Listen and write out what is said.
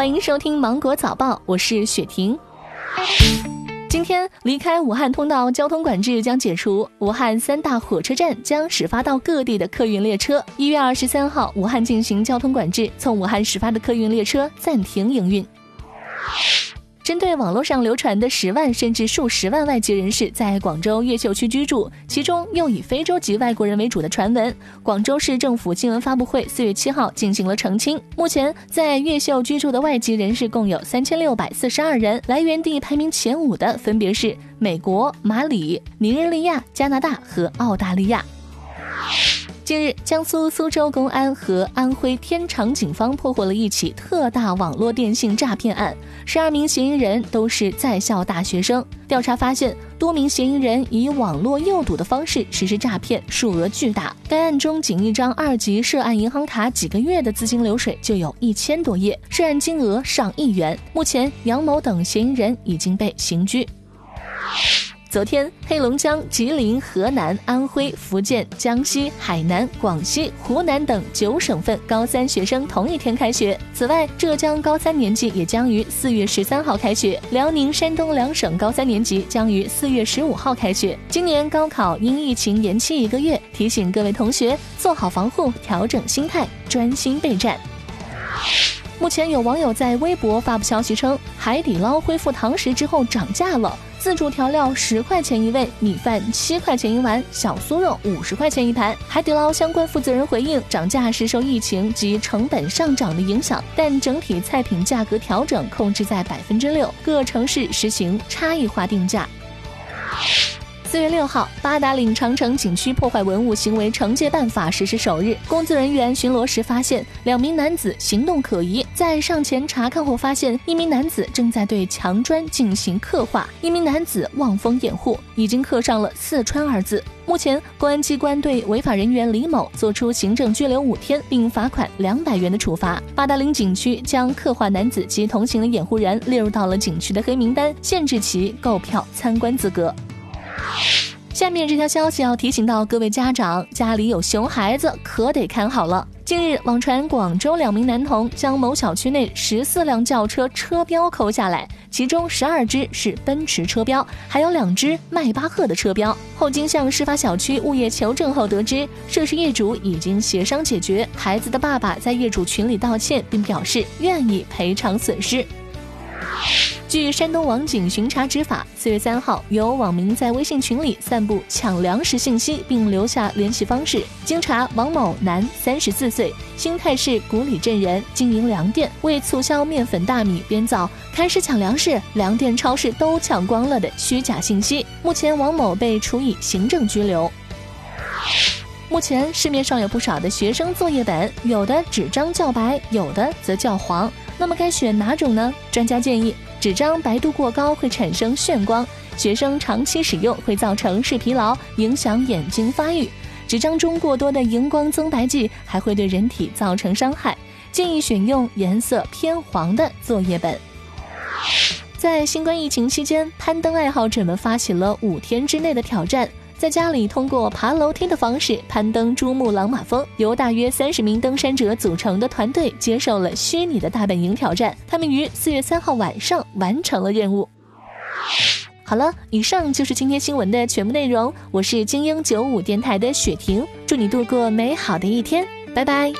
欢迎收听《芒果早报》，我是雪婷。今天离开武汉通道交通管制将解除，武汉三大火车站将始发到各地的客运列车。一月二十三号，武汉进行交通管制，从武汉始发的客运列车暂停营运。针对网络上流传的十万甚至数十万外籍人士在广州越秀区居住，其中又以非洲籍外国人为主的传闻，广州市政府新闻发布会四月七号进行了澄清。目前在越秀居住的外籍人士共有三千六百四十二人，来源地排名前五的分别是美国、马里、尼日利亚、加拿大和澳大利亚。近日，江苏苏州公安和安徽天长警方破获了一起特大网络电信诈骗案，十二名嫌疑人都是在校大学生。调查发现，多名嫌疑人以网络诱赌的方式实施诈骗，数额巨大。该案中，仅一张二级涉案银行卡几个月的资金流水就有一千多页，涉案金额上亿元。目前，杨某等嫌疑人已经被刑拘。昨天，黑龙江、吉林、河南、安徽、福建、江西、海南、广西、湖南等九省份高三学生同一天开学。此外，浙江高三年级也将于四月十三号开学，辽宁、山东两省高三年级将于四月十五号开学。今年高考因疫情延期一个月，提醒各位同学做好防护，调整心态，专心备战。目前有网友在微博发布消息称，海底捞恢复堂食之后涨价了。自助调料十块钱一位，米饭七块钱一碗，小酥肉五十块钱一盘。海底捞相关负责人回应，涨价是受疫情及成本上涨的影响，但整体菜品价格调整控制在百分之六，各城市实行差异化定价。四月六号，八达岭长城景区破坏文物行为惩戒办法实施首日，工作人员巡逻时发现两名男子行动可疑，在上前查看后发现一名男子正在对墙砖进行刻画，一名男子望风掩护，已经刻上了“四川”二字。目前，公安机关对违法人员李某作出行政拘留五天，并罚款两百元的处罚。八达岭景区将刻画男子及同行的掩护人列入到了景区的黑名单，限制其购票参观资格。下面这条消息要提醒到各位家长，家里有熊孩子可得看好了。近日，网传广州两名男童将某小区内十四辆轿车车标抠下来，其中十二只是奔驰车标，还有两只迈巴赫的车标。后经向事发小区物业求证后得知，涉事业主已经协商解决，孩子的爸爸在业主群里道歉，并表示愿意赔偿损失。据山东网警巡查执法，四月三号，有网民在微信群里散布抢粮食信息，并留下联系方式。经查，王某，男，三十四岁，新泰市古里镇人，经营粮店，为促销面粉大米，编造开始抢粮食，粮店超市都抢光了的虚假信息。目前，王某被处以行政拘留。目前市面上有不少的学生作业本，有的纸张较白，有的则较黄。那么该选哪种呢？专家建议。纸张白度过高会产生眩光，学生长期使用会造成视疲劳，影响眼睛发育。纸张中过多的荧光增白剂还会对人体造成伤害，建议选用颜色偏黄的作业本。在新冠疫情期间，攀登爱好者们发起了五天之内的挑战。在家里通过爬楼梯的方式攀登珠穆朗玛峰，由大约三十名登山者组成的团队接受了虚拟的大本营挑战。他们于四月三号晚上完成了任务。好了，以上就是今天新闻的全部内容。我是精英九五电台的雪婷，祝你度过美好的一天，拜拜。